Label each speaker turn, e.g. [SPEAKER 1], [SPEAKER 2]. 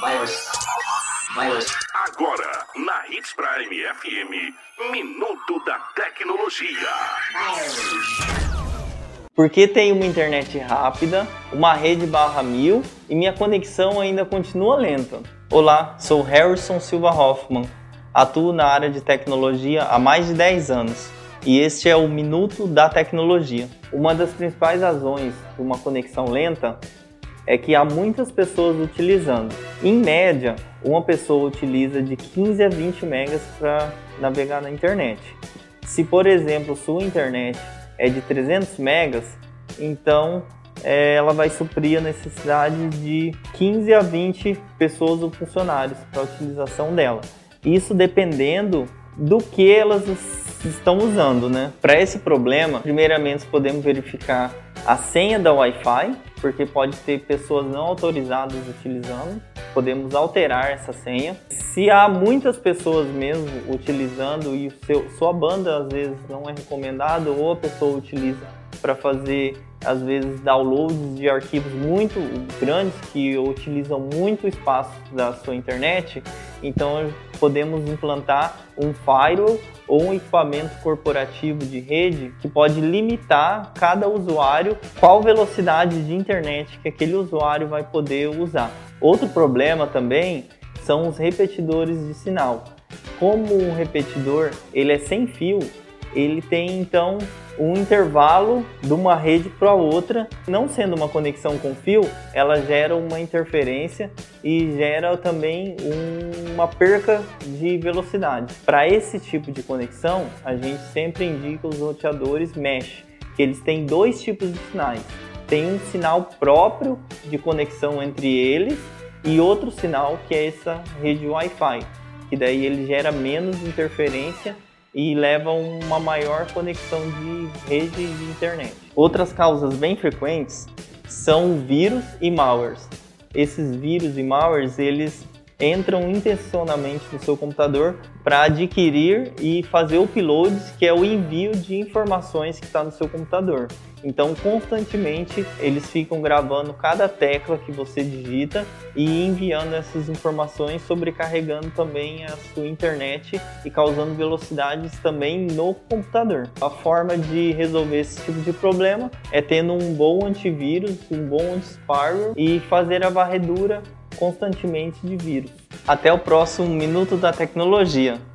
[SPEAKER 1] Virus. Virus.
[SPEAKER 2] Agora, na Hits Prime FM, Minuto da Tecnologia.
[SPEAKER 3] Porque tenho uma internet rápida, uma rede barra mil e minha conexão ainda continua lenta. Olá, sou Harrison Silva Hoffman, atuo na área de tecnologia há mais de 10 anos e este é o Minuto da Tecnologia. Uma das principais razões de uma conexão lenta é que há muitas pessoas utilizando. Em média, uma pessoa utiliza de 15 a 20 megas para navegar na internet. Se, por exemplo, sua internet é de 300 megas, então é, ela vai suprir a necessidade de 15 a 20 pessoas ou funcionários para a utilização dela. Isso dependendo do que elas estão usando, né? Para esse problema, primeiramente podemos verificar a senha da Wi-Fi, porque pode ter pessoas não autorizadas utilizando. Podemos alterar essa senha. Se há muitas pessoas mesmo utilizando e seu, sua banda às vezes não é recomendado ou a pessoa utiliza para fazer às vezes downloads de arquivos muito grandes que utilizam muito espaço da sua internet, então podemos implantar um firewall ou um equipamento corporativo de rede que pode limitar cada usuário qual velocidade de internet que aquele usuário vai poder usar. Outro problema também são os repetidores de sinal. Como um repetidor ele é sem fio, ele tem então um intervalo de uma rede para outra, não sendo uma conexão com fio, ela gera uma interferência e gera também uma perca de velocidade. Para esse tipo de conexão, a gente sempre indica os roteadores mesh, que eles têm dois tipos de sinais. Tem um sinal próprio de conexão entre eles e outro sinal que é essa rede Wi-Fi, que daí ele gera menos interferência e levam uma maior conexão de rede de internet. Outras causas bem frequentes são vírus e malwares. Esses vírus e malwares, eles entram intencionalmente no seu computador para adquirir e fazer o upload, que é o envio de informações que está no seu computador. Então, constantemente eles ficam gravando cada tecla que você digita e enviando essas informações, sobrecarregando também a sua internet e causando velocidades também no computador. A forma de resolver esse tipo de problema é tendo um bom antivírus, um bom anti-spyware e fazer a varredura constantemente de vírus. Até o próximo Minuto da Tecnologia.